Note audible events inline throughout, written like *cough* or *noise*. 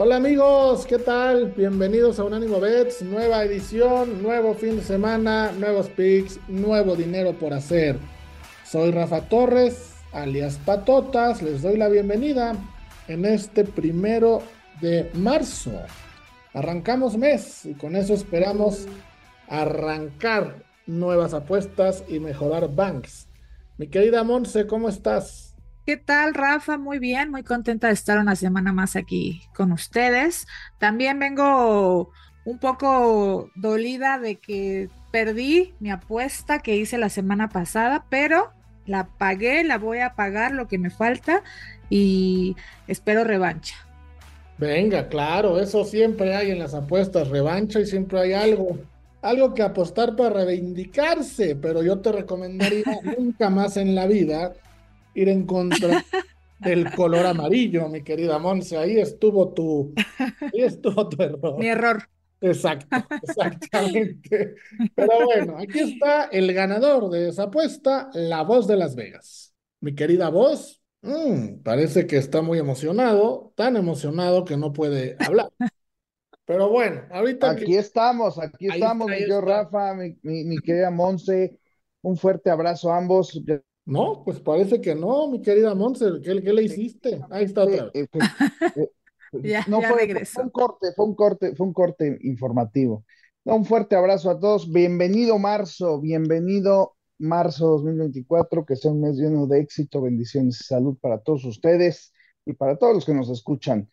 Hola amigos, ¿qué tal? Bienvenidos a Unánimo Bets, nueva edición, nuevo fin de semana, nuevos picks, nuevo dinero por hacer. Soy Rafa Torres, alias Patotas, les doy la bienvenida en este primero de marzo. Arrancamos mes y con eso esperamos arrancar nuevas apuestas y mejorar banks. Mi querida Monse, ¿cómo estás? ¿Qué tal, Rafa? Muy bien, muy contenta de estar una semana más aquí con ustedes. También vengo un poco dolida de que perdí mi apuesta que hice la semana pasada, pero la pagué, la voy a pagar lo que me falta y espero revancha. Venga, claro, eso siempre hay en las apuestas, revancha y siempre hay algo, algo que apostar para reivindicarse, pero yo te recomendaría *laughs* nunca más en la vida ir en contra *laughs* del color amarillo, mi querida Monse. Ahí estuvo tu, ahí estuvo tu error. Mi error. Exacto, *laughs* exactamente. Pero bueno, aquí está el ganador de esa apuesta, la voz de Las Vegas. Mi querida voz, mm, parece que está muy emocionado, tan emocionado que no puede hablar. Pero bueno, ahorita. Aquí estamos, aquí estamos, yo, Rafa, mi, mi, mi, querida Monse. Un fuerte abrazo a ambos. No, pues parece que no, mi querida Monse, ¿qué, le hiciste? Ahí está otra vez. ya, no ya fue, fue un corte, fue un corte, fue un corte informativo. Un fuerte abrazo a todos. Bienvenido marzo, bienvenido marzo 2024, que sea un mes lleno de éxito, bendiciones y salud para todos ustedes y para todos los que nos escuchan.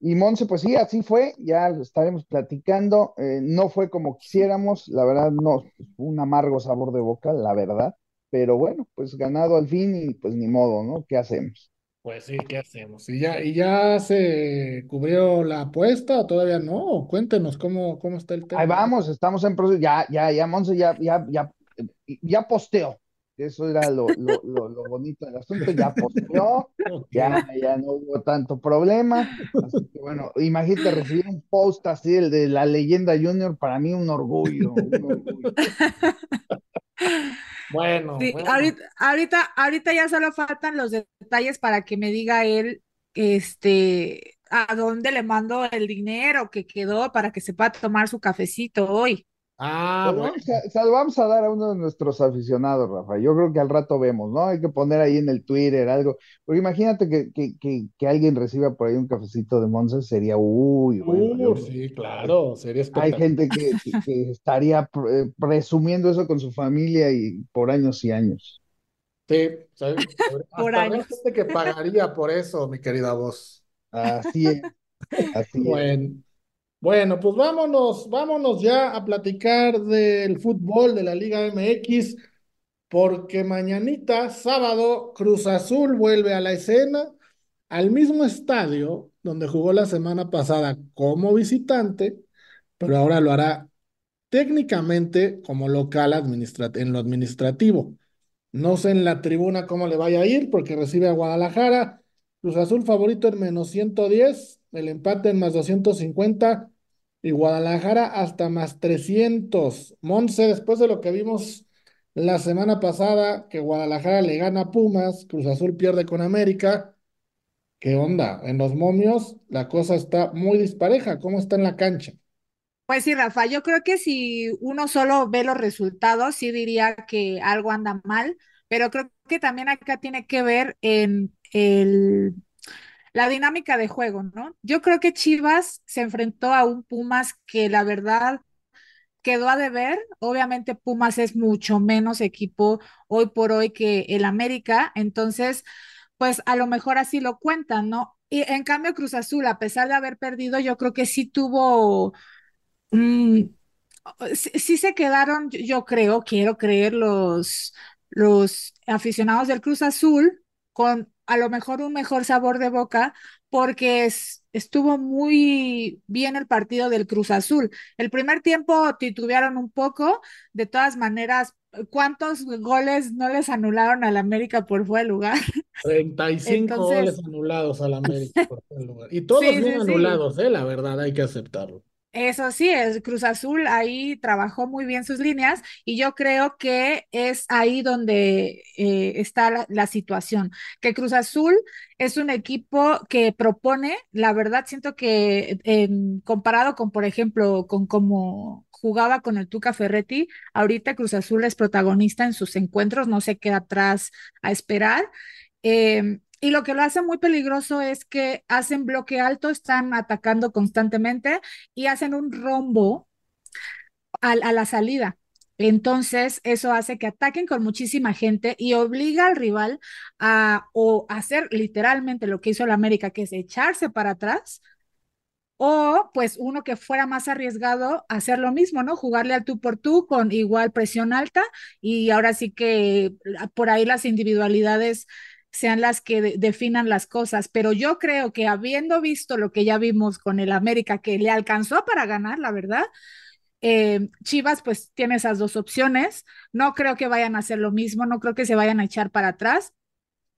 Y Monse, pues sí, así fue, ya estaremos platicando. Eh, no fue como quisiéramos, la verdad, no, un amargo sabor de boca, la verdad pero bueno, pues ganado al fin y pues ni modo, ¿no? ¿Qué hacemos? Pues sí, ¿qué hacemos? ¿Y ya, y ya se cubrió la apuesta o todavía no? Cuéntenos cómo, cómo está el tema. Ahí vamos, estamos en proceso, ya, ya, ya, Monse, ya, ya, ya, ya posteó. Eso era lo, lo, lo, lo bonito del asunto, ya posteó, *laughs* ya, ya no hubo tanto problema. Así que bueno, imagínate recibir un post así, el de la leyenda junior, para mí un orgullo, un orgullo. *laughs* Bueno, Sí, bueno. ahorita, ahorita, ahorita ya solo faltan los detalles para que me diga él, este, a dónde le mando el dinero que quedó para que se pueda tomar su cafecito hoy. Ah, Pues bueno. vamos, a, se lo vamos a dar a uno de nuestros aficionados, Rafa. Yo creo que al rato vemos, ¿no? Hay que poner ahí en el Twitter algo. Porque imagínate que, que, que, que alguien reciba por ahí un cafecito de Monza, sería, uy, bueno, yo Uh, sí, claro, sería Hay espectacular. gente que, que- que *laughs* estaría pre- presumiendo eso con su familia y por años y años. Sí, ¿sabes? *laughs* Por Hasta años. gente que pagaría por eso, mi querida voz. Así es, así es. Bueno, pues vámonos, vámonos ya a platicar del fútbol de la Liga MX, porque mañanita, sábado, Cruz Azul vuelve a la escena, al mismo estadio donde jugó la semana pasada como visitante, pero ahora lo hará técnicamente como local en lo administrativo. No sé en la tribuna cómo le vaya a ir porque recibe a Guadalajara. Cruz Azul favorito en menos 110, el empate en más 250 y Guadalajara hasta más 300. Monse, después de lo que vimos la semana pasada, que Guadalajara le gana a Pumas, Cruz Azul pierde con América. ¿Qué onda? En los momios la cosa está muy dispareja. ¿Cómo está en la cancha? Pues sí, Rafa, yo creo que si uno solo ve los resultados, sí diría que algo anda mal, pero creo que también acá tiene que ver en el, la dinámica de juego, ¿no? Yo creo que Chivas se enfrentó a un Pumas que la verdad quedó a deber. Obviamente Pumas es mucho menos equipo hoy por hoy que el América, entonces, pues a lo mejor así lo cuentan, ¿no? Y en cambio Cruz Azul, a pesar de haber perdido, yo creo que sí tuvo Mm, sí, sí se quedaron, yo- creo, quiero creer, los, los aficionados del Cruz Azul con a lo mejor un mejor sabor de boca, porque es, estuvo muy bien el partido del Cruz Azul. El primer tiempo titubearon un poco, de todas maneras, ¿cuántos goles no les anularon al América por fuera de lugar? *laughs* 35 Entonces, goles anulados al América por el lugar. Y todos sí, bien sí, sí. anulados, eh, la verdad, hay que aceptarlo. Eso sí, el Cruz Azul ahí trabajó muy bien sus líneas y yo creo que es ahí donde eh, está la, situación, que Cruz Azul es un equipo que propone, la verdad siento que en- comparado con, por ejemplo, con cómo jugaba con el Tuca Ferretti, ahorita Cruz Azul es protagonista en sus encuentros, no se queda atrás a esperar. Em, y lo que lo hace muy peligroso es que hacen bloque alto, están atacando constantemente y hacen un rombo a, a la salida. Entonces, eso hace que ataquen con muchísima gente y obliga al rival a o hacer literalmente lo que hizo el América, que es echarse para atrás, o pues uno que fuera más arriesgado hacer lo mismo, ¿no? Jugarle al tú por tú con igual presión alta y ahora sí que por ahí las individualidades sean las que de- definan las cosas, pero yo creo que habiendo visto lo que ya vimos con el América, que le alcanzó para ganar, la verdad, eh, Chivas pues tiene esas dos opciones, no creo que vayan a hacer lo mismo, no creo que se vayan a echar para atrás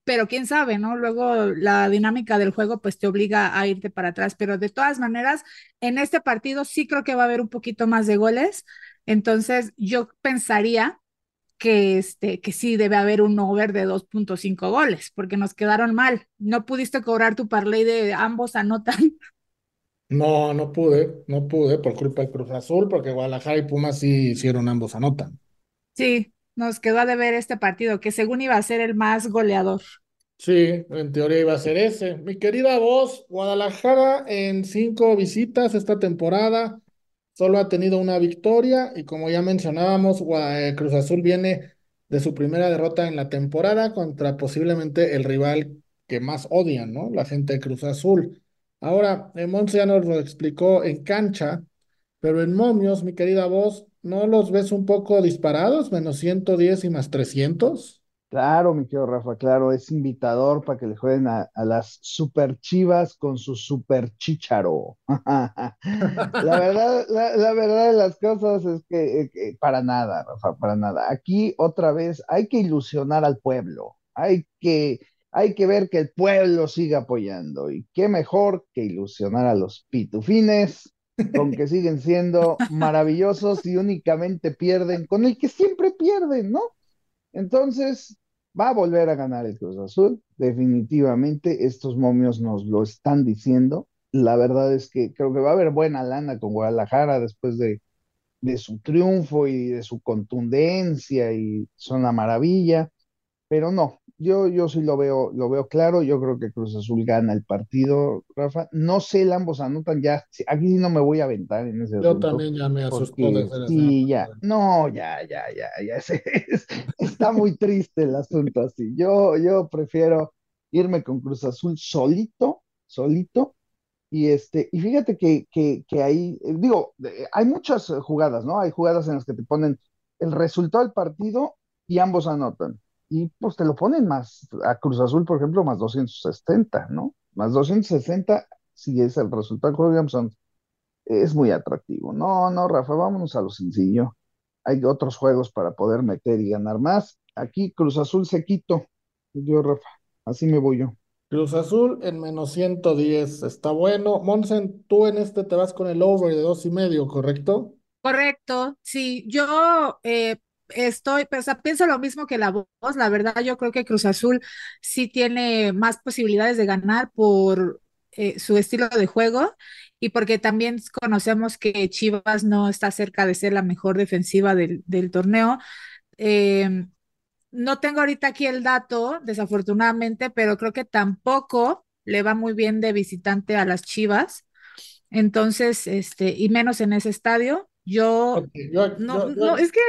pero quién sabe, ¿no? Luego la dinámica del juego pues te obliga a irte para atrás, pero de todas maneras, en este partido sí creo que va a haber un poquito más de goles, entonces yo pensaría que, este, que sí debe haber un over de dos punto cinco goles, porque nos quedaron mal, no pudiste cobrar tu parlay de ambos anotan, *laughs* No, no pude, no pude por culpa del Cruz Azul, porque Guadalajara y Pumas sí hicieron ambos anotan. sí, nos quedó a deber este partido, que según iba a ser el más goleador. Sí, en teoría iba a ser ese. Mi querida voz, Guadalajara en cinco visitas esta temporada solo ha tenido una victoria y como ya mencionábamos, eh, Cruz Azul viene de su primera derrota en la temporada contra posiblemente el rival que más odian, ¿no? La gente de Cruz Azul. Ahora, eh, Monse ya nos lo explicó en cancha, pero en momios, mi querida voz, ¿no los ves un poco disparados? Menos 110 y más 300. Claro, mi querido Rafa, claro, es invitador para que le jueguen a, las super chivas con su super chícharo. *laughs* La verdad, la, la verdad de las cosas es que, eh, que para nada, Rafa, para nada. Aquí otra vez hay que ilusionar al pueblo, hay que, hay que ver que el pueblo siga apoyando. Y qué mejor que ilusionar a los pitufines con que siguen siendo maravillosos y únicamente pierden con el que siempre pierden, ¿no? Entonces, va a volver a ganar el Cruz Azul. Definitivamente, estos momios nos lo están diciendo. La verdad es que creo que va a haber buena lana con Guadalajara después de, de su triunfo y de su contundencia y son una maravilla. Pero no, yo, yo sí lo veo, lo veo claro. Yo creo que Cruz Azul gana el partido, Rafa. No sé, ambos anotan ya. Aquí sí no me voy a aventar en ese Yo asunto también ya me asustó semana sí, ya, no, ya, ya, ya, ya, *laughs* es- está muy triste el asunto así. Yo, yo prefiero irme con Cruz Azul solito, solito, y este, y fíjate que, que, que ahí, eh, digo, hay muchas jugadas, ¿no? Hay jugadas en las que te ponen el resultado del partido y ambos anotan. Y pues te lo ponen más, a Cruz Azul, por ejemplo, más 260, ¿no? Más 260 si es el resultado anotan. Es muy atractivo. No, no, Rafa, vámonos a lo sencillo. Hay otros juegos para poder meter y ganar más. Aquí Cruz Azul se quito. Yo, Rafa, así me voy yo. Cruz Azul en menos 110, está bueno. Monsen, tú en este te vas con el over de dos y medio, ¿correcto? Correcto, sí, yo eh, estoy, o sea, pienso lo mismo que la voz, la verdad, yo creo que Cruz Azul sí tiene más posibilidades de ganar por eh, su estilo de juego y porque también conocemos que Chivas no está cerca de ser la mejor defensiva del, del torneo. Eh, no tengo ahorita aquí el dato, desafortunadamente, pero creo que tampoco le va muy bien de visitante a las Chivas. Entonces, este, y menos en ese estadio. Yo no, yo, no, es que,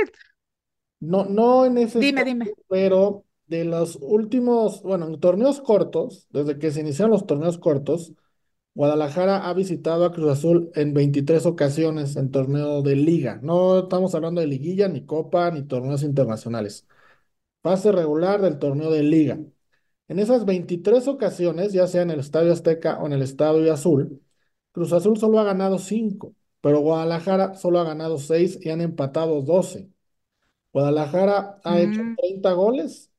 no, no en ese dime, pero de los últimos, bueno, en torneos cortos, desde que se iniciaron los torneos cortos, Guadalajara ha visitado a Cruz Azul en 23 ocasiones en torneo de liga. No estamos hablando de liguilla, ni copa, ni torneos internacionales. Fase regular del torneo de liga. En esas 23 ocasiones, ya sea en el Estadio Azteca o en el Estadio Azul, Cruz Azul solo ha ganado 5, pero Guadalajara solo ha ganado 6 y han empatado 12. Guadalajara ha hecho Mm, 30 goles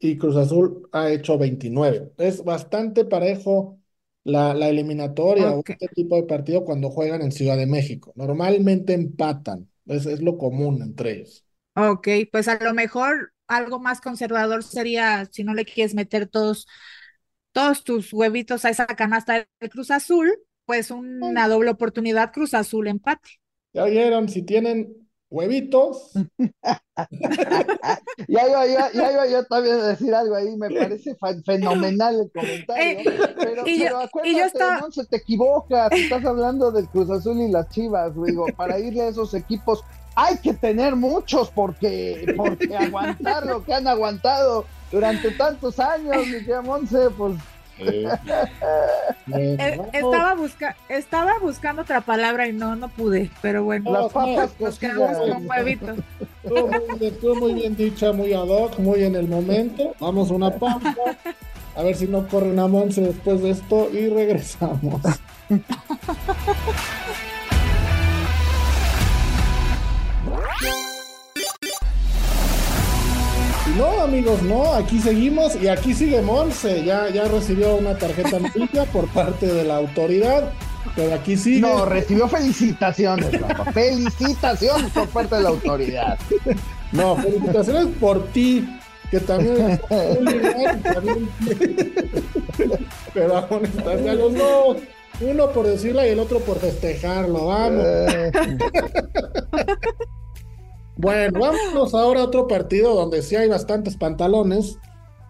y Cruz Azul ha hecho 29. Es bastante parejo la, la eliminatoria o este tipo de partido cuando juegan en Ciudad de México. Normalmente empatan, es, es lo común entre ellos. ok, pues a lo mejor algo más conservador sería si no le quieres meter todos, todos tus huevitos a esa canasta del Cruz Azul, pues una doble oportunidad Cruz Azul empate. Ya vieron, si tienen huevitos, *laughs* Ya iba, ya, ya iba yo también a decir algo ahí, me parece fenomenal el comentario, Eh, pero, y yo, pero y yo acuérdate, estaba, no se te equivocas, estás hablando del Cruz Azul y las Chivas, digo, para irle a esos equipos hay que tener muchos porque, porque aguantar lo que han aguantado durante tantos años, mi querida Monse, pues eh, eh, estaba, busca, estaba buscando otra palabra y no, no pude, pero bueno, las papas nos quedamos cocidas. con huevitos. Estuvo muy, bien, estuvo muy bien dicha, muy ad hoc, muy en el momento. Vamos a una pausa. A ver si no corre una Monse después de esto y regresamos. *laughs* no, amigos, no, aquí seguimos y aquí sigue Monse. Ya, ya recibió una tarjeta *laughs* amarilla por parte de la autoridad, pero aquí sigue. No, recibió felicitaciones, *laughs* felicitaciones por parte de la autoridad. No, felicitaciones por ti, que también *laughs* Pero aún están los dos. Uno por decirla y el otro por festejarlo. Vamos. Bueno, vámonos ahora a otro partido donde sí hay bastantes pantalones.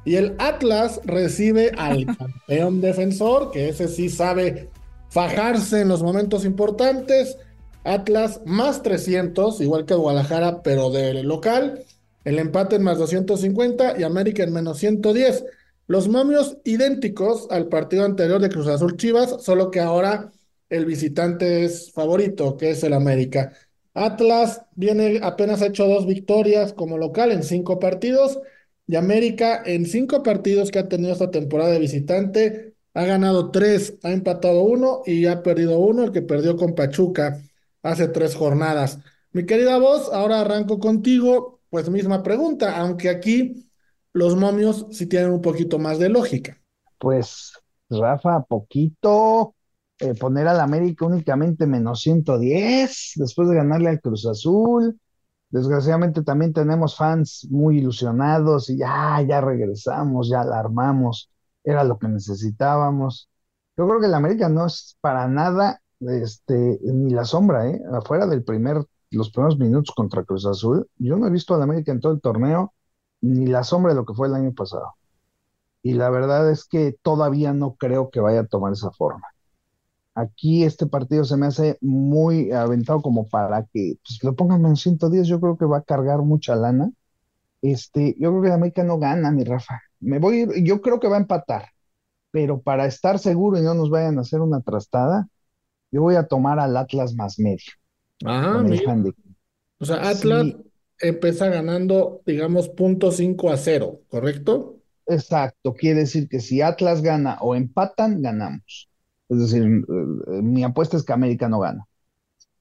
Y el Atlas recibe al *laughs* campeón defensor, que ese sí sabe fajarse en los momentos importantes. Atlas más 300, igual que Guadalajara, pero del local. El empate en más 250 y América en menos 110. Los momios idénticos al partido anterior de Cruz Azul Chivas, solo que ahora el visitante es favorito, que es el América. Atlas viene apenas ha hecho dos victorias como local en cinco partidos y América en cinco partidos que ha tenido esta temporada de visitante ha ganado tres, ha empatado uno y ha perdido uno, el que perdió con Pachuca hace tres jornadas. Mi querida voz, ahora arranco contigo, pues misma pregunta, aunque aquí los momios sí tienen un poquito más de lógica. Pues, Rafa, poquito. Eh, poner al América únicamente menos 110 después de ganarle al Cruz Azul. Desgraciadamente también tenemos fans muy ilusionados y ya, ya regresamos, ya la armamos, era lo que necesitábamos. Yo creo que el América no es para nada, este, ni la sombra, ¿eh? Afuera del primer, los primeros minutos contra Cruz Azul, yo no he visto al América en todo el torneo, ni la sombra de lo que fue el año pasado. Y la verdad es que todavía no creo que vaya a tomar esa forma. Aquí este partido se me hace muy aventado como para que pues, lo pongan en 110. Yo creo que va a cargar mucha lana. Este, yo creo que América no gana, mi Rafa. Me voy, yo creo que va a empatar, pero para estar seguro y no nos vayan a hacer una trastada, yo voy a tomar al Atlas más medio handicap. O sea, Atlas Sí, empieza ganando, digamos, punto cinco a cero, ¿correcto? exacto. Quiere decir que si Atlas gana o empatan, ganamos. Es decir, eh, mi apuesta es que América no gana.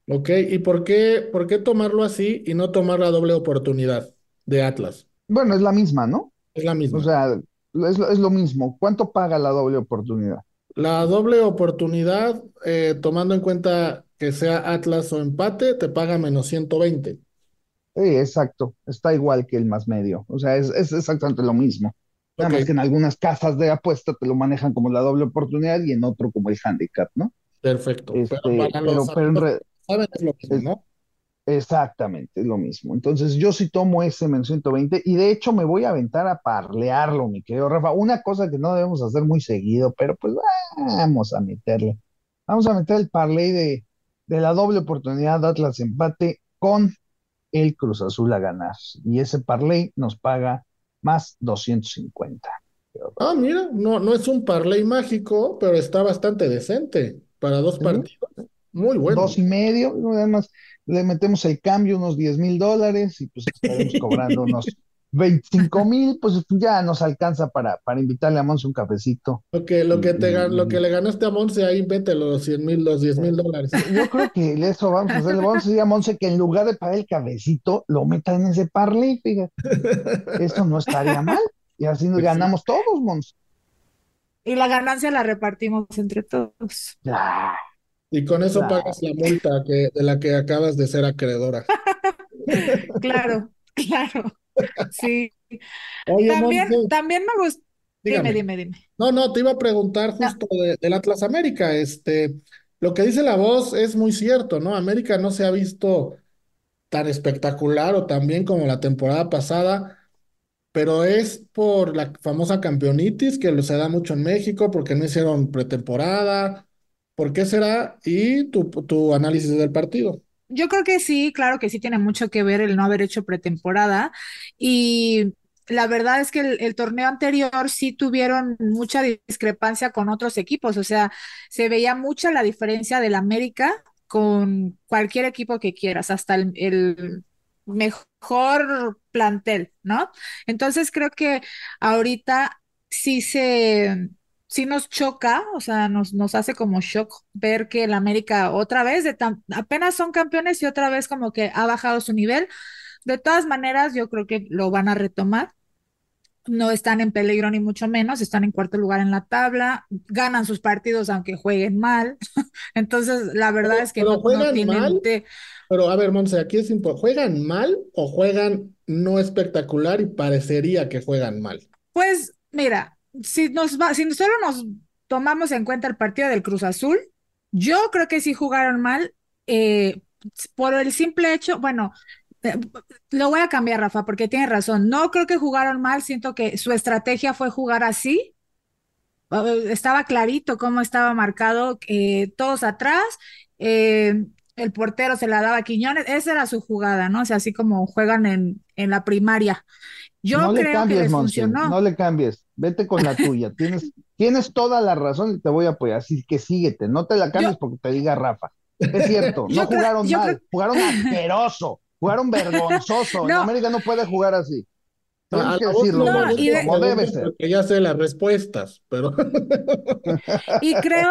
Ok, ¿y por qué, por qué tomarlo así y no tomar la doble oportunidad de Atlas? Bueno, es la misma, ¿no? Es la O misma. sea, es, lo- es lo mismo. ¿Cuánto paga la doble oportunidad? La doble oportunidad, eh, tomando en cuenta que sea Atlas o empate, te paga menos 120. Sí, exacto. Está igual que el más medio. O sea, es, es exactamente lo mismo. Nada más que en algunas casas de apuesta te lo manejan como la doble oportunidad y en otro como el handicap, ¿no? perfecto. Pero Este, para los pero en amigos re- que saben es lo mismo, es- ¿no? exactamente, es lo mismo. Entonces, yo sí tomo ese menos 120 y de hecho me voy a aventar a parlearlo, mi querido Rafa. Una cosa que no debemos hacer muy seguido, pero pues vamos a meterle. Vamos a meter el parlay de, de la doble oportunidad de Atlas empate con el Cruz Azul a ganar. Y ese parlay nos paga más 250. Ah, mira, no, no es un parlay mágico, pero está bastante decente para dos partidos. Muy bueno. Dos y medio, además le metemos el cambio, unos 10 mil dólares, y pues estaremos *laughs* cobrando unos 25 mil, pues ya nos alcanza para, para invitarle a Monse un cafecito. Lo que, lo que te, lo que le ganaste a Monse, ahí vete los 100 mil, los 10 mil dólares. *laughs* Yo creo que eso vamos a hacer. Vamos a decir a Monse que en lugar de pagar el cafecito, lo meta en ese parlay, fíjate. Eso no estaría mal. Y así nos Pues sí. ganamos todos, Monse. Y la ganancia la repartimos entre todos. Ya. Y con eso pagas la multa que, de la que acabas de ser acreedora. *laughs* Claro, claro. Sí. Oye, También, Monse, también me gusta. Dime, dime, dime. No, no, te iba a preguntar No. justo de- del Atlas América. Este, lo que dice la voz es muy cierto, ¿no? América no se ha visto tan espectacular o tan bien como la temporada pasada, pero es por la famosa campeonitis que se da mucho en México, porque no hicieron pretemporada. ¿Por qué será? Y tu, tu análisis del partido. Yo creo que sí, claro que sí tiene mucho que ver el no haber hecho pretemporada y la verdad es que el, torneo anterior sí tuvieron mucha discrepancia con otros equipos, o sea, se veía mucha la diferencia del América con cualquier equipo que quieras, hasta el mejor plantel, ¿no? Entonces creo que ahorita sí se, sí nos choca, o sea, nos, nos hace como shock ver que el América otra vez, de tan- apenas son campeones y otra vez como que ha bajado su nivel. De todas maneras, yo creo que lo van a retomar. No están en peligro ni mucho menos, están en cuarto lugar en la tabla, ganan sus partidos aunque jueguen mal. *laughs* Entonces, la verdad Pero, es que pero no, no juegan tienen... mal. te- Pero a ver, Monse, aquí es importante. ¿Juegan mal o juegan no espectacular y parecería que juegan mal? Pues mira, si nos va, si solo nos tomamos en cuenta el partido del Cruz Azul, yo creo que sí jugaron mal eh, por el simple hecho, bueno, eh, lo voy a cambiar, Rafa, porque tiene razón. No creo que jugaron mal, siento que su estrategia fue jugar así. Estaba clarito cómo estaba marcado, eh, todos atrás, eh, el portero se la daba a Quiñones, esa era su jugada, ¿no? O sea, así como juegan en, en la primaria. Yo No le creo que cambies, les funcionó. no le cambies. Vete con la tuya. *laughs* Tienes, tienes toda la razón y te voy a apoyar. Así que síguete. No te la cambies Yo- porque te diga Rafa. Es cierto, *laughs* no jugaron mal, creo- jugaron *laughs* asqueroso, jugaron vergonzoso. En. América no puede jugar así. Tienes que decirlo, no de- como debe ser. porque ya sé las respuestas, pero Y creo,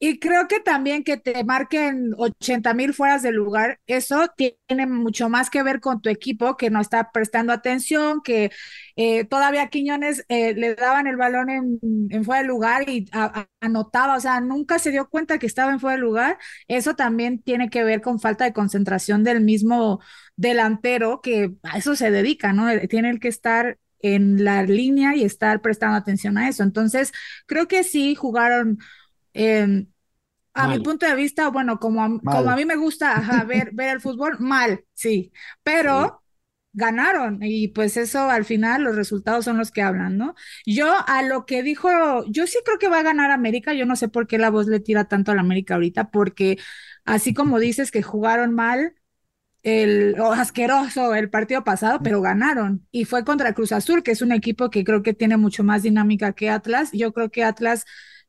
y creo que también que te marquen 80 mil fueras de lugar, eso tiene mucho más que ver con tu equipo que no está prestando atención, que eh, todavía Quiñones eh, le daban el balón en, en fuera de lugar y anotaba, o sea, nunca se dio cuenta que estaba en fuera de lugar. Eso también tiene que ver con falta de concentración del mismo delantero que a eso se dedica, ¿no? Tiene que estar en la línea y estar prestando atención a eso. Entonces, creo que sí jugaron, eh, a mi Mal. punto de vista, bueno, como a, como a mí me gusta ajá, *laughs* ver, ver el fútbol, mal, sí, pero ganaron y pues eso al final los resultados son los que hablan, ¿no? Yo a lo que dijo, yo sí creo que va a ganar América, yo no sé por qué la voz le tira tanto a la América ahorita, porque así como *laughs* dices que jugaron mal, el o asqueroso el partido pasado, pero ganaron. Y fue contra Cruz Azul, que es un equipo que creo que tiene mucho más dinámica que Atlas. Yo creo que Atlas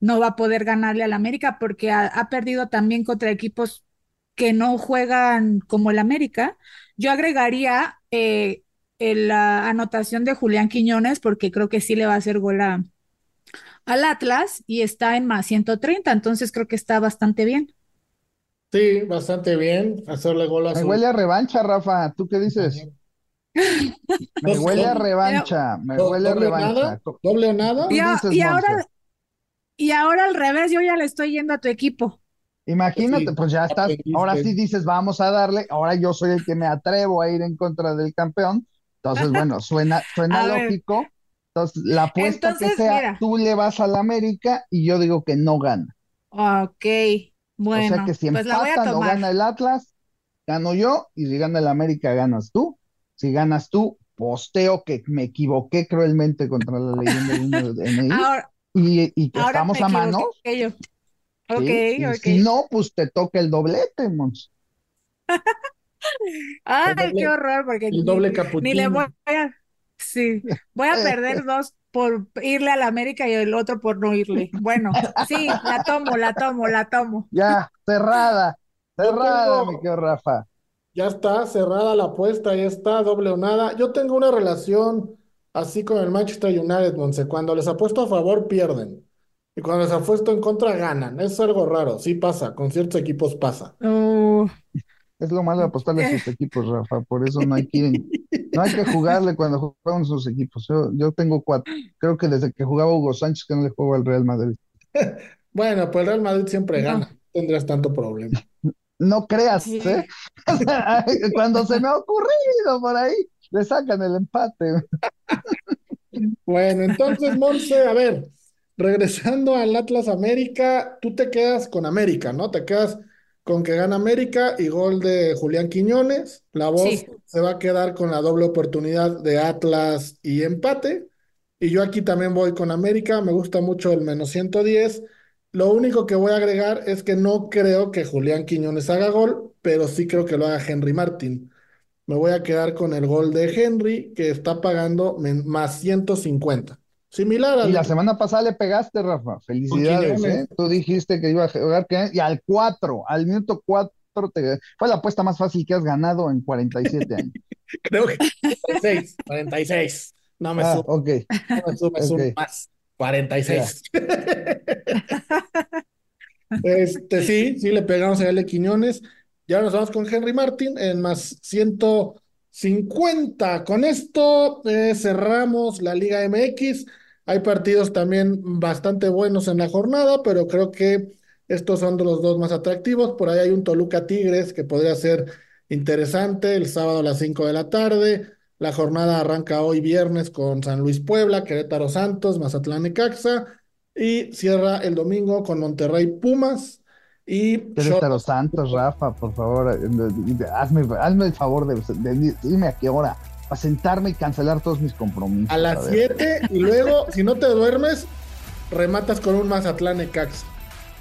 no va a poder ganarle al América porque ha, ha perdido también contra equipos que no juegan como el América. Yo agregaría eh, el- la anotación de Julián Quiñones porque creo que sí le va a hacer gol a- al Atlas y está en más 130, entonces creo que está bastante bien. sí, bastante bien hacerle gol a Me su huele a revancha, Rafa. ¿Tú qué dices? Me huele a revancha, me huele a doble o revancha. nada, doble o nada. ¿Qué Y, a- dices, y ahora? Y ahora al revés, yo ya le estoy yendo a tu equipo. Imagínate, Sí, pues ya estás, ahora sí dices, vamos a darle, ahora yo soy el que me atrevo a ir en contra del campeón. Entonces, bueno, *laughs* suena, suena A ver. lógico. Entonces, la apuesta que sea, mira. tú le vas al América y yo digo que no gana. Ok, O bueno, sea que si pues la a empatan o gana el Atlas, gano yo, y si gana el América, ganas tú. Si ganas tú, posteo que me equivoqué cruelmente contra la leyenda de Ahora, y, y que ahora estamos a equivoqué yo. Ok, ¿sí? Y ok. si no, pues te toca el doblete, Mons. *laughs* Ay, doble- qué horror, porque El ni, doble ni le voy a, sí, voy a perder *laughs* dos por irle a la América y el otro por no irle. Bueno, sí, la tomo, la tomo, la tomo. *laughs* Ya, cerrada, cerrada, tengo- mi querido Rafa. Ya está cerrada la apuesta, ya está doble o nada. Yo tengo una relación así con el Manchester United, Monse. Cuando les apuesto a favor, pierden. Y cuando les apuesto en contra, ganan. Es algo raro. Sí pasa, con ciertos equipos pasa. Uh, Es lo malo de apostarle a sus equipos, Rafa, por eso no hay que ir- no hay que jugarle cuando juegan sus equipos. Yo, yo tengo cuatro, creo que desde que jugaba Hugo Sánchez que no le juego al Real Madrid. *laughs* Bueno, pues el Real Madrid siempre No. gana. No tendrás tanto problema. No creas. ¿eh? *laughs* Cuando se me ha ocurrido por ahí, le sacan el empate. *laughs* Bueno, entonces, Monse, a ver, regresando al Atlas América, tú te quedas con América, ¿no? Te quedas con que gana América y gol de Julián Quiñones. La voz Sí. se va a quedar con la doble oportunidad de Atlas y empate. Y yo aquí también voy con América, me gusta mucho el menos 110. Lo único que voy a agregar es que no creo que Julián Quiñones haga gol, pero sí creo que lo haga Henry Martín. Me voy a quedar con el gol de Henry, que está pagando más 150. Similar Y al la semana pasada le pegaste, Rafa. Felicidades. ¿eh? Tú dijiste que iba a jugar y al 4, al minuto 4 te... fue la apuesta más fácil que has ganado en 47 años. *laughs* creo que 46, 46. No me Ah, sumo, ok, no me ok. más. 46. *laughs* Este, sí, sí, le pegamos a L. Quiñones. Ya nos vamos con Henry Martin en más 150. Con esto eh, cerramos la Liga MX. Hay partidos también bastante buenos en la jornada, pero creo que estos son los dos más atractivos. Por ahí hay un Toluca Tigres que podría ser interesante el sábado a las 5 de la tarde. La jornada arranca hoy viernes con San Luis Puebla, Querétaro Santos, Mazatlán Necaxa. Y cierra el domingo con Monterrey Pumas y Querétaro Cholos. Santos, Rafa, por favor, eh, hazme, hazme el favor de, de- dime a qué hora, para sentarme y cancelar todos mis compromisos. a las ver. 7 y luego, si no te duermes, rematas con un Mazatlán Necaxa.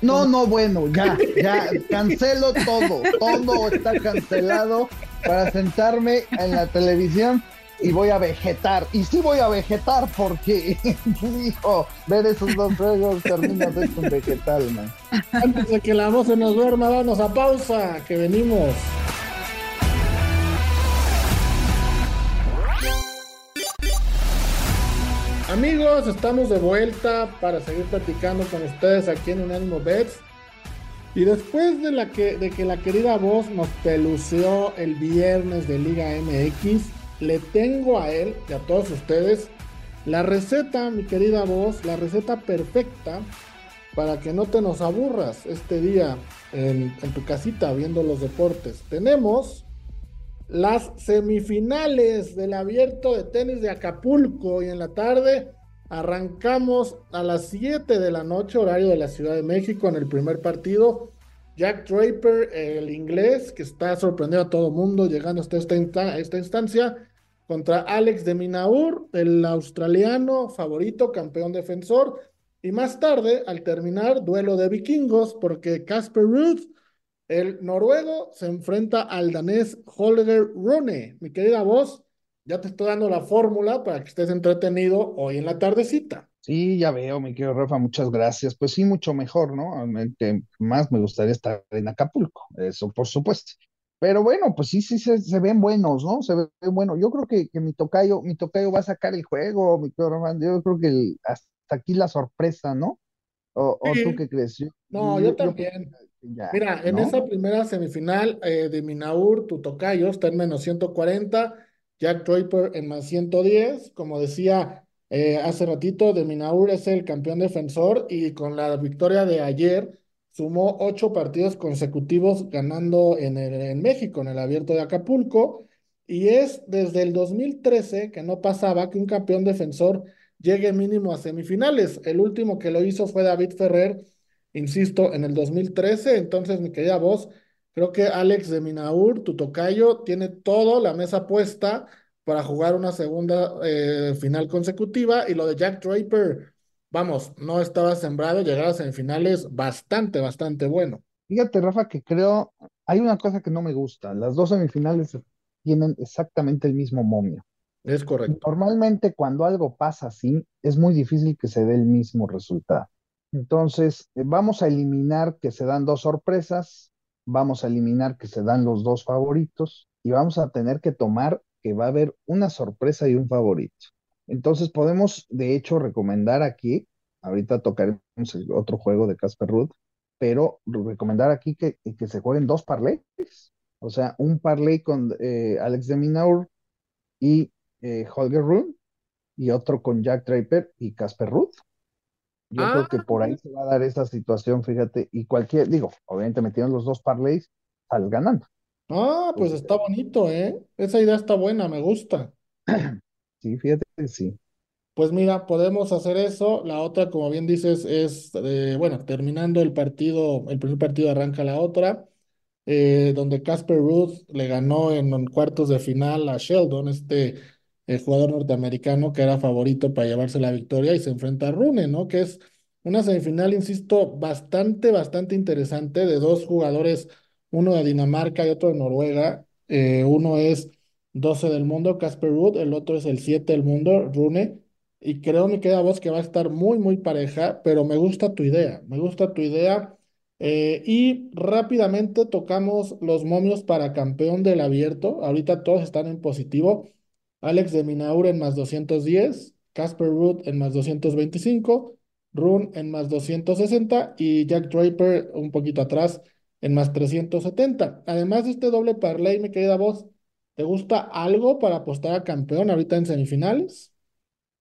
No, no, bueno, ya, ya, *laughs* cancelo todo, todo está cancelado para sentarme en la televisión y voy a vegetar. Y sí voy a vegetar porque, *laughs* hijo, ver esos dos juegos terminas de un vegetal, man. Antes de que la voz se nos duerma, vamos a pausa, que venimos. Amigos, estamos de vuelta para seguir platicando con ustedes aquí en Unánimo Bets. Y después de, la que, de que la querida voz nos peluceó el viernes de Liga MX, le tengo a él y a todos ustedes la receta, mi querida voz, la receta perfecta para que no te nos aburras este día en, tu casita viendo los deportes. Tenemos las semifinales del abierto de tenis de Acapulco y en la tarde arrancamos a las 7 de la noche, horario de la Ciudad de México, en el primer partido. Jack Draper, el inglés, que está sorprendiendo a todo mundo llegando hasta esta, insta- esta instancia, contra Alex de Minaur, el australiano favorito, campeón defensor. Y más tarde, al terminar, duelo de vikingos, porque Casper Ruud, el noruego, se enfrenta al danés Holger Rune. Mi querida voz, ya te estoy dando la fórmula para que estés entretenido hoy en la tardecita. Sí, ya veo, mi querido Rafa, muchas gracias. Pues sí, mucho mejor, ¿no? Que más me gustaría estar en Acapulco, eso por supuesto. Pero bueno, pues sí, sí, se, se ven buenos, ¿no? Se ven buenos. Yo creo que, que mi tocayo, mi tocayo va a sacar el juego, mi querido Rafa. Yo creo que el- hasta aquí la sorpresa, ¿no? ¿O, tú qué crees? Yo, No, yo también. ya, Mira, en esa primera semifinal eh, de Minaur, tu tocayo está en menos 140, Jack Draper en más 110. Como decía eh, hace ratito, de Minaur es el campeón defensor y con la victoria de ayer sumó ocho partidos consecutivos ganando en, el- en México, en el Abierto de Acapulco. Y es desde el 2013 que no pasaba que un campeón defensor llegue mínimo a semifinales. El último que lo hizo fue David Ferrer insisto, en el 2013. Entonces, mi querida voz, creo que Alex de Minaur, tu tocayo, tiene todo la mesa puesta para jugar una segunda eh, final consecutiva. Y lo de Jack Draper, vamos, no estaba sembrado, llegar a semifinales bastante, bastante bueno. Fíjate, Rafa, que creo, hay una cosa que no me gusta. Las dos semifinales tienen exactamente el mismo momio. Es correcto. Normalmente cuando algo pasa así, es muy difícil que se dé el mismo resultado. Entonces, eh, vamos a eliminar que se dan dos sorpresas vamos a eliminar que se dan los dos favoritos y vamos a tener que tomar que va a haber una sorpresa y un favorito. Entonces podemos, de hecho, recomendar aquí, ahorita tocaremos otro juego de Casper Ruth, pero recomendar aquí que, que se jueguen dos parlays, o sea, un parlay con eh, Alex de Minaur y eh, Holger Rune y otro con Jack Draper y Casper Ruth. Yo creo que por ahí ah. se va a dar esa situación, fíjate, y cualquier, digo, obviamente metieron los dos parlays, al ganando. Ah, pues está bonito, ¿eh? Esa idea está buena, me gusta. *clears throat* Sí, fíjate que sí. Pues mira, podemos hacer eso. La otra, como bien dices, es, eh, bueno, terminando el partido, el primer partido arranca la otra, eh, donde Casper Ruth le ganó en cuartos de final a Sheldon, este el jugador norteamericano que era favorito para llevarse la victoria y se enfrenta a Rune, ¿no? Que es una semifinal, insisto, bastante, bastante interesante de dos jugadores, uno de Dinamarca y otro de Noruega. Eh, uno es 12 del mundo, Casper Ruud, el otro es el 7 del mundo, Rune. Y creo, me queda voz que va a estar muy, muy pareja, pero me gusta tu idea, me gusta tu idea. Eh, y rápidamente tocamos los momios para campeón del abierto. Ahorita todos están en positivo. Alex de Minaur en más 210, Casper Root en más 225, Rune en más 260 y Jack Draper un poquito atrás en más 370. Además de este doble parlay, mi querida voz, ¿te gusta algo para apostar a campeón ahorita en semifinales?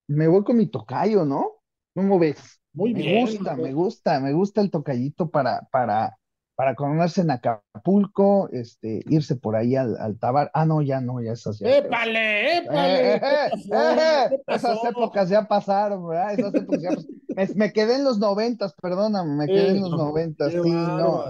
Me voy con mi tocayo, ¿no? ¿Cómo ves? Muy bien. Me gusta, me gusta, me gusta el tocayito para, para, para coronarse en Acapulco, este, irse por ahí al, al Tabar. Ah, no, ya no, ya esas ya. ¡Épale, épale! Eh, eh, eh, esas épocas ya pasaron, ¿verdad? Esas épocas ya *laughs* me, me, quedé en los noventas, perdóname, me quedé en los noventas, sí, no.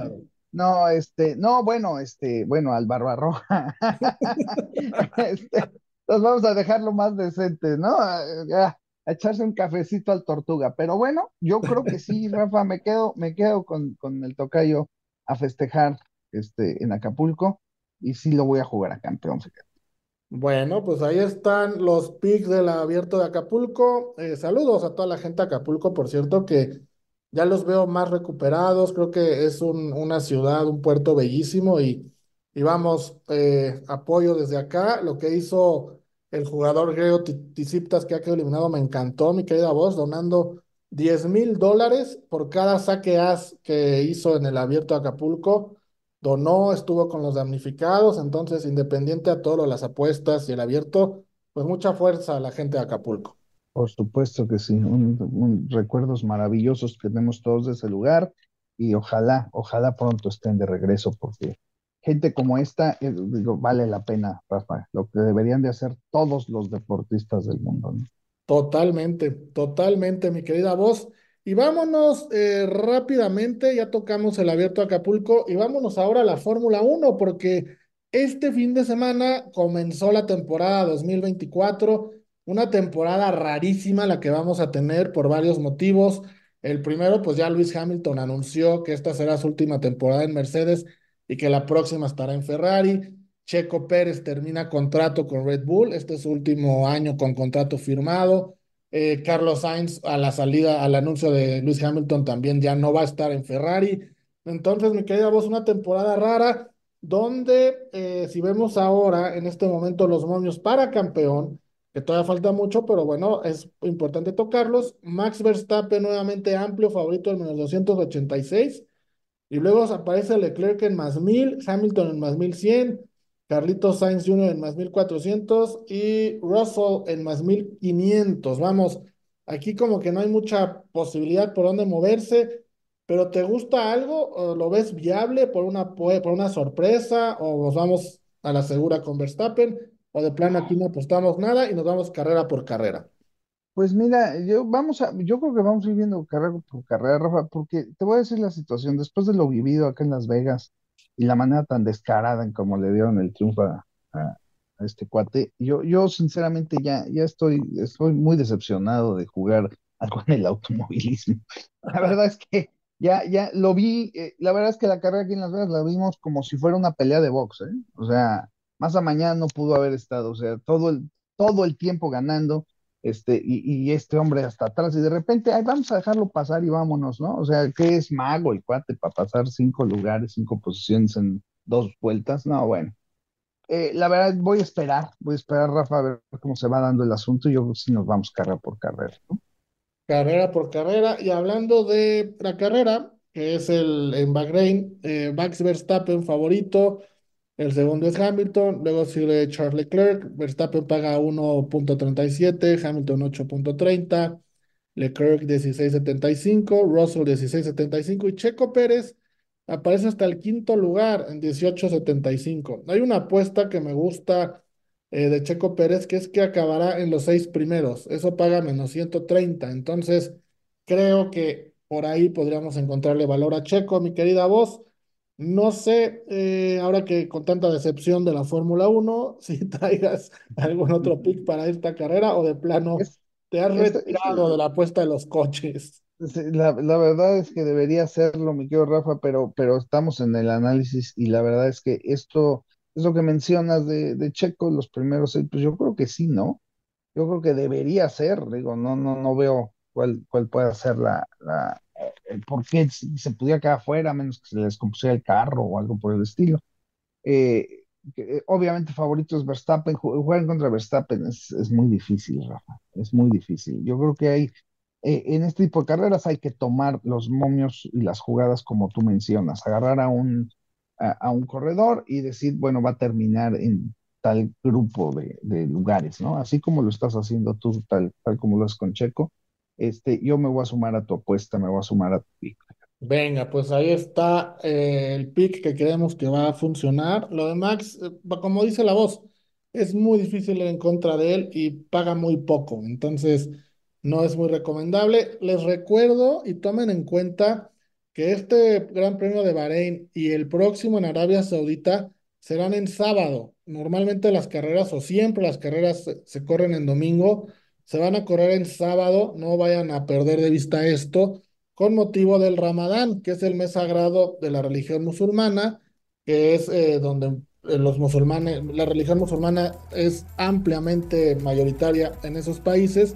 No, este, no, bueno, este, bueno, al Barbarroja. *laughs* este, nos vamos a dejarlo más decente, ¿no? A echarse un cafecito al tortuga. Pero bueno, yo creo que sí, Rafa, me quedo, me quedo con, con el tocayo a festejar este, en Acapulco y sí lo voy a jugar a campeón, Bueno, pues ahí están los picks del abierto de Acapulco. Eh, saludos a toda la gente de Acapulco, por cierto, que ya los veo más recuperados. Creo que es un, una ciudad, un puerto bellísimo y, y vamos, eh, apoyo desde acá. Lo que hizo el jugador griego Tisiptas, que ha quedado eliminado, me encantó, mi querida voz, donando 10 mil dólares por cada saque as que hizo en el abierto de Acapulco. Donó, estuvo con los damnificados, entonces independiente a todo las apuestas y el abierto, pues mucha fuerza a la gente de Acapulco. Por supuesto que sí, recuerdos maravillosos que tenemos todos de ese lugar y ojalá, ojalá pronto estén de regreso porque gente como esta, eh, vale la pena, Rafa, lo que deberían de hacer todos los deportistas del mundo. Totalmente, totalmente, mi querida voz. Y vámonos eh, rápidamente, ya tocamos el abierto Acapulco y vámonos ahora a la Fórmula 1 porque este fin de semana comenzó la temporada 2024, una temporada rarísima la que vamos a tener por varios motivos. El primero, pues ya Luis Hamilton anunció que esta será su última temporada en Mercedes y que la próxima estará en Ferrari. Checo Pérez termina contrato con Red Bull, este es su último año con contrato firmado. Eh, Carlos Sainz a la salida, al anuncio de Lewis Hamilton también ya no va a estar en Ferrari. Entonces, mi querida voz, una temporada rara donde eh, si vemos ahora en este momento los momios para campeón, que todavía falta mucho, pero bueno, es importante tocarlos. Max Verstappen nuevamente amplio favorito del menos 286. Y luego aparece Leclerc en más 1000, Hamilton en más 1100. Carlitos Sainz Jr. en más 1400 y Russell en más 1500. Vamos, aquí como que no hay mucha posibilidad por dónde moverse, pero ¿te gusta algo? ¿Lo ves viable por una, por una sorpresa? ¿O nos vamos a la segura con Verstappen? ¿O de plano aquí no apostamos nada y nos vamos carrera por carrera? Pues mira, yo vamos a, yo creo que vamos a ir viendo carrera por carrera, Rafa, porque te voy a decir la situación, después de lo vivido acá en Las Vegas, y la manera tan descarada en como le dieron el triunfo a, este cuate, yo, yo sinceramente ya, ya estoy, estoy muy decepcionado de jugar *laughs* en el automovilismo. La verdad es que ya, ya lo vi, eh, la verdad es que la carrera aquí en Las Vegas la vimos como si fuera una pelea de box, ¿eh? O sea, más a mañana no pudo haber estado, o sea, todo el, todo el tiempo ganando. este, y, este hombre hasta atrás, y de repente, ay, vamos a dejarlo pasar y vámonos, ¿no? O sea, ¿qué es mago el cuate para pasar cinco lugares, cinco posiciones en dos vueltas? No, bueno. Eh, la verdad, voy a esperar, voy a esperar, Rafa, a ver cómo se va dando el asunto, y yo sí nos vamos carrera por carrera. Carrera por carrera, y hablando de la carrera, que es el en Bahrein, eh, Max Verstappen favorito, el segundo es Hamilton, luego sigue Charles Leclerc, Verstappen paga 1.37, Hamilton 8.30, Leclerc 16.75, Russell 16.75 y Checo Pérez aparece hasta el quinto lugar en 18.75. Hay una apuesta que me gusta eh, de Checo Pérez que es que acabará en los seis primeros, eso paga menos 130, entonces creo que por ahí podríamos encontrarle valor a Checo, mi querida voz. No sé, eh, ahora que con tanta decepción de la Fórmula 1, *laughs* si traigas algún otro pick *laughs* para esta carrera o de plano te has retirado de la apuesta de los coches. La, verdad es que debería hacerlo, mi querido Rafa, pero, pero estamos en el análisis y la verdad es que esto es lo que mencionas de, de Checo, los primeros seis, pues yo creo que sí, ¿no? Yo creo que debería ser, digo, no, no, no veo cuál, cuál puede ser la, la, por qué se podía quedar afuera, a menos que se les compusiera el carro o algo por el estilo. Eh, eh, obviamente favorito es Verstappen, jugar contra Verstappen es, es, muy difícil, Rafa, es muy difícil. Yo creo que hay, en este tipo de carreras hay que tomar los momios y las jugadas como tú mencionas, agarrar a un, a, un corredor y decir, bueno, va a terminar en tal grupo de, de, lugares, ¿no? Así como lo estás haciendo tú, tal, tal como lo haces con Checo, este, yo me voy a sumar a tu apuesta, me voy a sumar a tu pick. Venga, pues ahí está eh, el pick que creemos que va a funcionar. Lo de Max, eh, como dice la voz, es muy difícil ir en contra de él y paga muy poco, entonces no es muy recomendable. Les recuerdo y tomen en cuenta que este Gran Premio de Bahrein y el próximo en Arabia Saudita serán en sábado. Normalmente las carreras o siempre las carreras se corren en domingo se van a correr en sábado, no vayan a perder de vista esto, con motivo del Ramadán, que es el mes sagrado de la religión musulmana, que es eh, donde eh, los musulmanes, la religión musulmana es ampliamente mayoritaria en esos países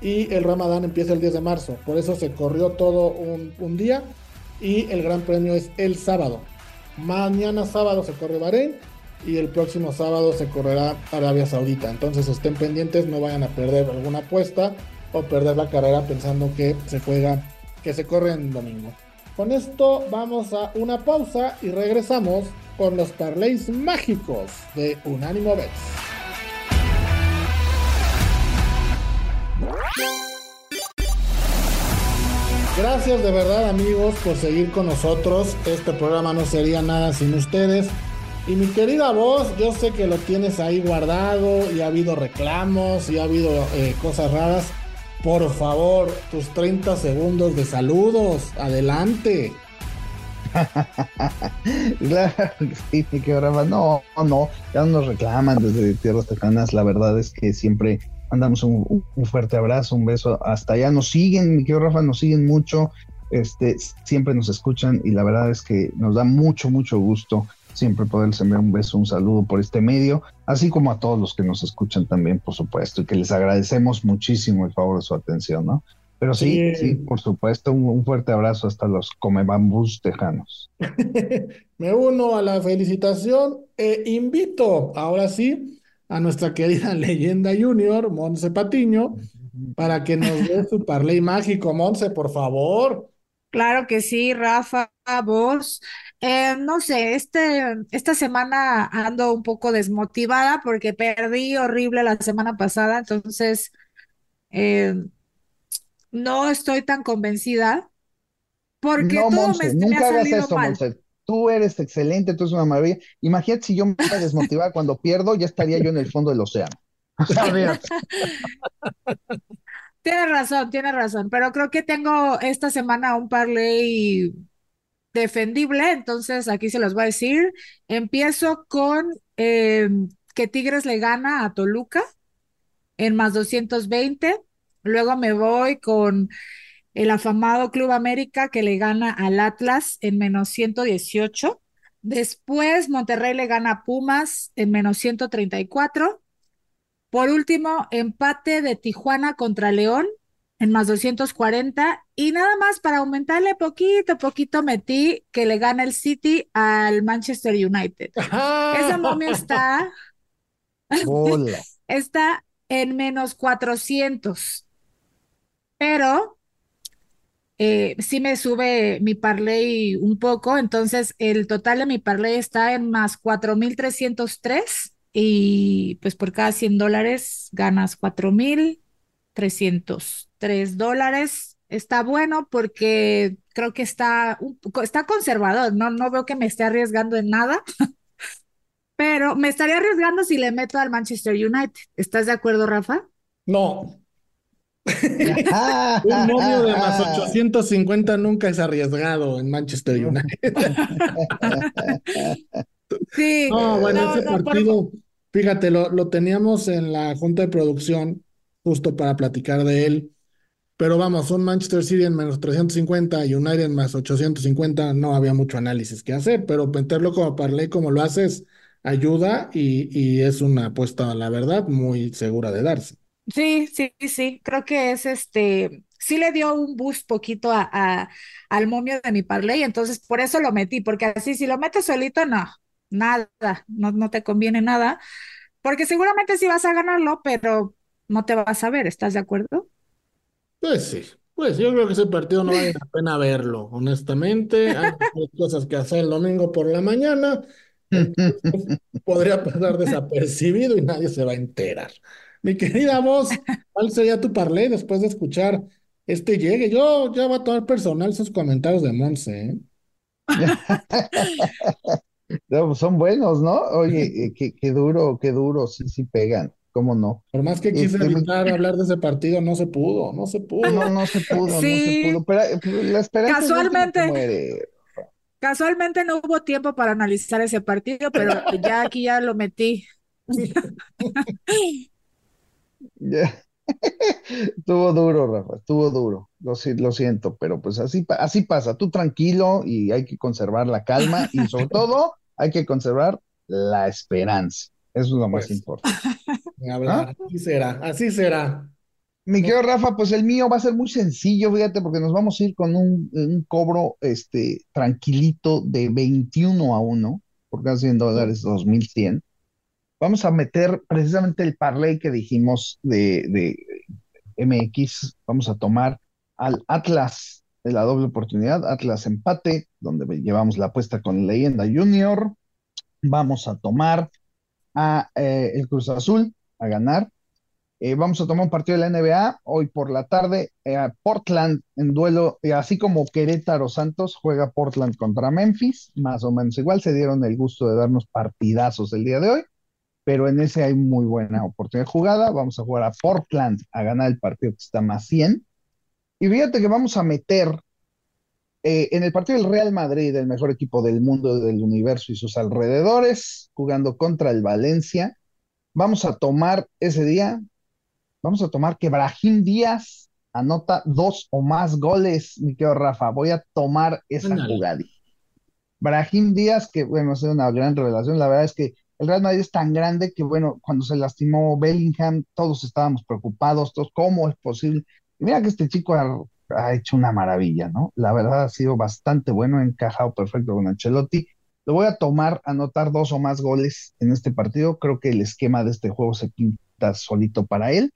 y el Ramadán empieza el 10 de marzo, por eso se corrió todo un, un día y el Gran Premio es el sábado. Mañana sábado se corre Bahrein y el próximo sábado se correrá Arabia Saudita. Entonces estén pendientes, no vayan a perder alguna apuesta o perder la carrera pensando que se juega, que se corre en domingo. Con esto vamos a una pausa y regresamos con los parlays mágicos de Unánimo Bets. Gracias de verdad amigos por seguir con nosotros. Este programa no sería nada sin ustedes. Y mi querida voz, yo sé que lo tienes ahí guardado y ha habido reclamos y ha habido eh, cosas raras. Por favor, tus 30 segundos de saludos. Adelante. *laughs* claro, sí, que no, no, ya no nos reclaman desde tierras tejanas. La verdad es que siempre mandamos un, fuerte abrazo, un beso. Hasta allá nos siguen, mi querido Rafa, nos siguen mucho. Este, siempre nos escuchan y la verdad es que nos da mucho, mucho gusto siempre poderles enviar un beso, un saludo por este medio, así como a todos los que nos escuchan también, por supuesto, y que les agradecemos muchísimo el favor de su atención, ¿no? Pero sí, sí, por supuesto, un, fuerte abrazo hasta los comebambús tejanos. *laughs* Me uno a la felicitación e invito ahora sí a nuestra querida *laughs* leyenda junior, Monse Patiño, para que nos dé su parley mágico. Monse, por favor. Claro que sí, Rafa, vos. Eh, no sé, este, esta semana ando un poco desmotivada porque perdí horrible la semana pasada, entonces eh, no estoy tan convencida porque no, todo me, nunca hagas eso, Monse. Tú eres excelente, tú eres una maravilla. Imagínate si yo me desmotivara cuando pierdo, ya estaría yo en el fondo del océano. *laughs* Tienes razón, tienes razón, pero creo que tengo esta semana un parlay defendible, entonces aquí se los voy a decir. Empiezo con em, que Tigres le gana a Toluca en más 220. Luego me voy con el afamado Club América que le gana al Atlas en menos 118. Después Monterrey le gana a Pumas en menos 134. Por último, empate de Tijuana contra León en más 240 y nada más para aumentarle poquito, poquito metí que le gana el City al Manchester United. Ese momio está, *laughs* está en menos 400, pero eh, sí me sube mi parlay un poco, entonces el total de mi parlay está en más 4.303 y pues por cada 100 dólares ganas 4.303 dólares. Está bueno porque creo que está, está conservador, ¿no? No veo que me esté arriesgando en nada, *laughs* pero me estaría arriesgando si le meto al Manchester United. ¿Estás de acuerdo, Rafa? No. *laughs* Un novio de más 850 nunca es arriesgado en Manchester United. *laughs* sí. No, bueno, ese partido, Fíjate, lo, lo teníamos en la junta de producción justo para platicar de él. Pero vamos, un Manchester City en menos 350 y United en más 850, no había mucho análisis que hacer, pero meterlo como parlay como lo haces ayuda y, y es una apuesta, la verdad, muy segura de darse. Sí, sí, sí, creo que es este, sí le dio un boost poquito a, a- al momio de mi parlay, entonces por eso lo metí, porque así si lo metes solito, no, nada, no, no te conviene nada, porque seguramente sí vas a ganarlo, pero no te vas a ver, ¿estás de acuerdo? Pues sí, pues yo creo que ese partido no vale la pena verlo, honestamente. *laughs* Hay cosas que hacer el domingo por la mañana, podría pasar desapercibido y nadie se va a enterar. Mi querida voz, ¿cuál sería tu parlay después de escuchar este llegue? Yo ya voy a tomar personal sus comentarios de Monse, ¿eh? *laughs* No, pues son buenos, ¿no? Oye, eh, qué, qué duro, qué duro, sí, sí pegan, ¿cómo no? Por más que quise Este, evitar hablar de ese partido, no se pudo, no se pudo. no, no se pudo, no se pudo, pero eh, pues, la esperanza casualmente, muere. casualmente no hubo tiempo para analizar ese partido, pero *laughs* ya aquí ya lo metí. *laughs* Ya. *laughs* Estuvo duro, Rafa, estuvo duro, lo, si- lo siento, pero pues así, así pasa, tú tranquilo y hay que conservar la calma y sobre todo hay que conservar la esperanza, eso es lo más Pues, importante. *laughs* ¿Ah? así será, así será. Mi querido Rafa, pues el mío va a ser muy sencillo, fíjate, porque nos vamos a ir con un, un cobro este, tranquilito de 21 a 1, por cada 100 dólares, 2100. Vamos a meter precisamente el parlay que dijimos de, de MX. Vamos a tomar al Atlas de la doble oportunidad, Atlas empate, donde llevamos la apuesta con Leyenda Junior. Vamos a tomar a eh, el Cruz Azul a ganar. Eh, vamos a tomar un partido de la NBA hoy por la tarde. eh, Portland en duelo, así como Querétaro Santos juega Portland contra Memphis, más o menos igual. Se dieron el gusto de darnos partidazos el día de hoy, pero en ese hay muy buena oportunidad de jugada. Vamos a jugar a Portland a ganar el partido que está más 100. Y fíjate que vamos a meter eh, en el partido del Real Madrid, el mejor equipo del mundo, del universo y sus alrededores, jugando contra el Valencia. Vamos a tomar ese día Vamos a tomar que Brahim Díaz anota dos o más goles, mi querido Rafa. Voy a tomar esa jugada. Brahim Díaz, que bueno, sido una gran revelación. La verdad es que el Real Madrid es tan grande que, bueno, cuando se lastimó Bellingham, todos estábamos preocupados, todos, ¿cómo es posible? Y mira que este chico ha, hecho una maravilla, ¿no? La verdad ha sido bastante bueno, ha encajado perfecto con Ancelotti. Lo voy a tomar, anotar dos o más goles en este partido. Creo que el esquema de este juego se pinta solito para él.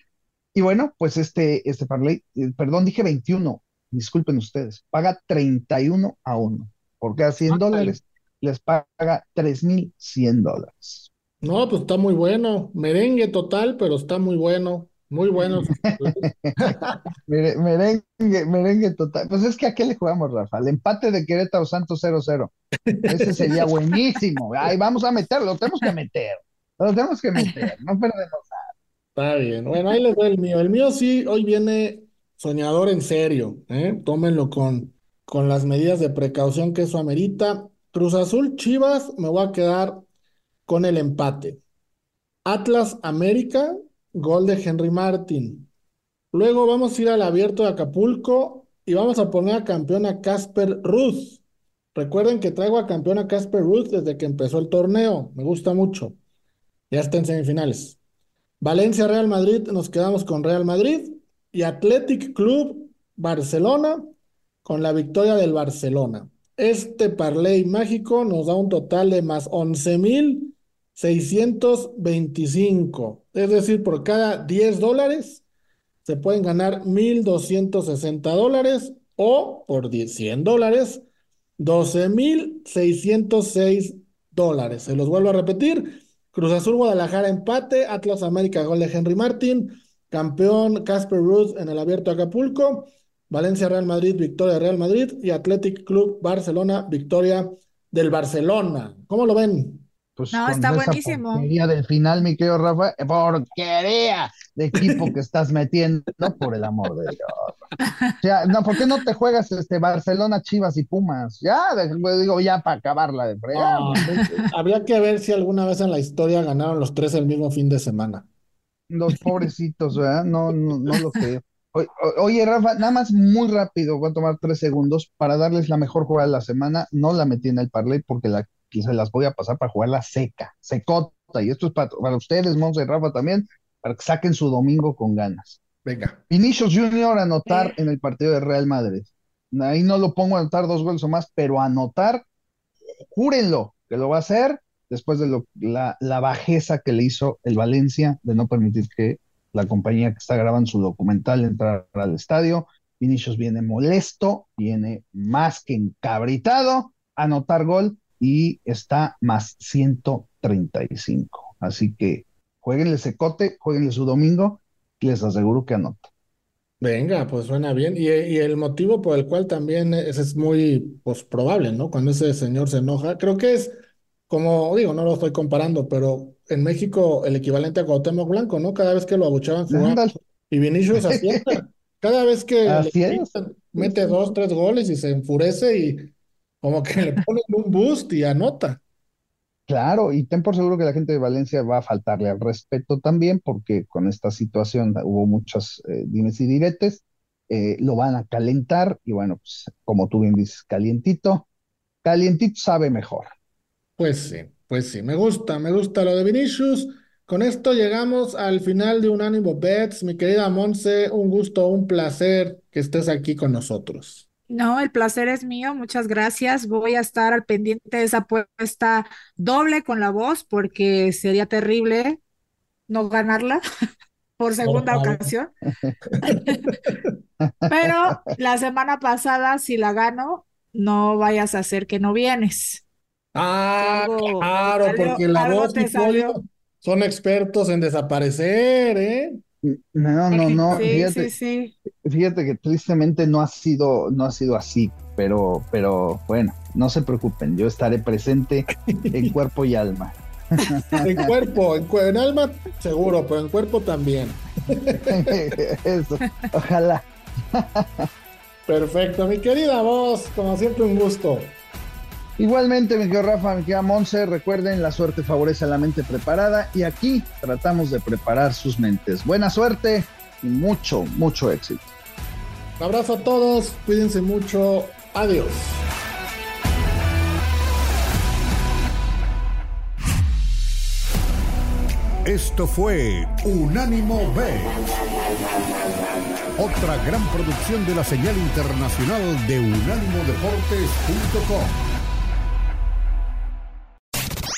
Y bueno, pues este, este parlay, eh, perdón, dije 21, disculpen ustedes, paga 31 a 1. Por cada 100 Ándale. dólares les paga 3.100 dólares. No, pues está muy bueno. Merengue total, pero está muy bueno. Muy bueno. *laughs* Mere- Merengue, merengue total. Pues es que a qué le jugamos, Rafa? El empate de Querétaro Santos 0-0. Ese sería buenísimo. Ay, vamos a meterlo, lo tenemos que meter. Lo tenemos que meter, no perdemos. Está bien. Bueno, ahí les doy el mío. El mío sí, hoy viene soñador en serio, ¿eh? Tómenlo con, con las medidas de precaución que eso amerita. Cruz Azul, Chivas, me voy a quedar con el empate. Atlas América, gol de Henry Martin. Luego vamos a ir al abierto de Acapulco y vamos a poner a campeón a Casper Ruth. Recuerden que traigo a campeón a Casper Ruth desde que empezó el torneo. Me gusta mucho. Ya está en semifinales. Valencia Real Madrid, nos quedamos con Real Madrid y Athletic Club Barcelona con la victoria del Barcelona. Este parlay mágico nos da un total de más 11.625. Es decir, por cada 10 dólares se pueden ganar 1.260 dólares o por 100 dólares, 12.606 dólares. Se los vuelvo a repetir. Cruz Azul Guadalajara empate, Atlas América gol de Henry Martin, campeón Casper Ruth en el Abierto Acapulco, Valencia Real Madrid victoria Real Madrid y Athletic Club Barcelona victoria del Barcelona. ¿Cómo lo ven? Pues no, está buenísimo. Porquería del final, mi querido Rafa, porquería de equipo que estás metiendo, por el amor de Dios. O sea, no, ¿por qué no te juegas este Barcelona, Chivas y Pumas? Ya, digo, ya para acabarla de fregar. habría que ver si alguna vez en la historia ganaron los tres el mismo fin de semana. Los pobrecitos, ¿verdad? No, no, no lo creo. Oye, Rafa, nada más muy rápido, voy a tomar tres segundos para darles la mejor jugada de la semana. No la metí en el parlay porque la, se las voy a pasar para jugarla seca, secota. Y esto es para, para ustedes, Monse y Rafa también, para que saquen su domingo con ganas. Venga. Vinicius Junior anotar en el partido de Real Madrid. Ahí no lo pongo a anotar dos goles o más, pero anotar, júrenlo que lo va a hacer después de lo, la, la bajeza que le hizo el Valencia de no permitir que la compañía que está grabando su documental entrar al estadio. Vinicius viene molesto, viene más que encabritado, a anotar gol y está más 135. Así que jueguenle secote, jueguenle su domingo y les aseguro que anota. Venga, pues suena bien. Y, el motivo por el cual también es, es muy pues, probable, ¿no? Cuando ese señor se enoja, creo que es como digo, no lo estoy comparando, pero en México el equivalente a Cuauhtémoc Blanco, ¿no? Cada vez que lo abuchaban jugando. Y Vinicius así *laughs* Cada vez que mete dos, tres goles y se enfurece y como que le ponen un boost y anota. Claro, y ten por seguro que la gente de Valencia va a faltarle al respeto también, porque con esta situación hubo muchas eh, dimes y diretes, eh, lo van a calentar y bueno, pues como tú bien dices, calientito, calientito sabe mejor. Pues sí, pues sí, me gusta, me gusta lo de Vinicius. Con esto llegamos al final de Unánimo Bets. Mi querida Monse, un gusto, un placer que estés aquí con nosotros. No, el placer es mío, muchas gracias. Voy a estar al pendiente de esa apuesta doble con la voz porque sería terrible no ganarla *laughs* por segunda ocasión. *laughs* Pero la semana pasada, si la gano, no vayas a hacer que no vienes. Ah, claro, porque la voz y Pollo son expertos en desaparecer, ¿eh? No, no, *laughs* no. fíjate, fíjate que tristemente no ha sido, no ha sido así, pero, pero bueno, no se preocupen, yo estaré presente en *laughs* cuerpo y alma. En cuerpo, en, en alma seguro, pero en cuerpo también. *laughs* Eso, ojalá. Perfecto, mi querida voz, como siempre un gusto. Igualmente, mi querido Rafa, mi querida Monse, recuerden, la suerte favorece a la mente preparada y aquí tratamos de preparar sus mentes. Buena suerte y mucho, mucho éxito. Un abrazo a todos, cuídense mucho, adiós. Esto fue Unánimo B. Otra gran producción de la señal internacional de unánimodeportes.com.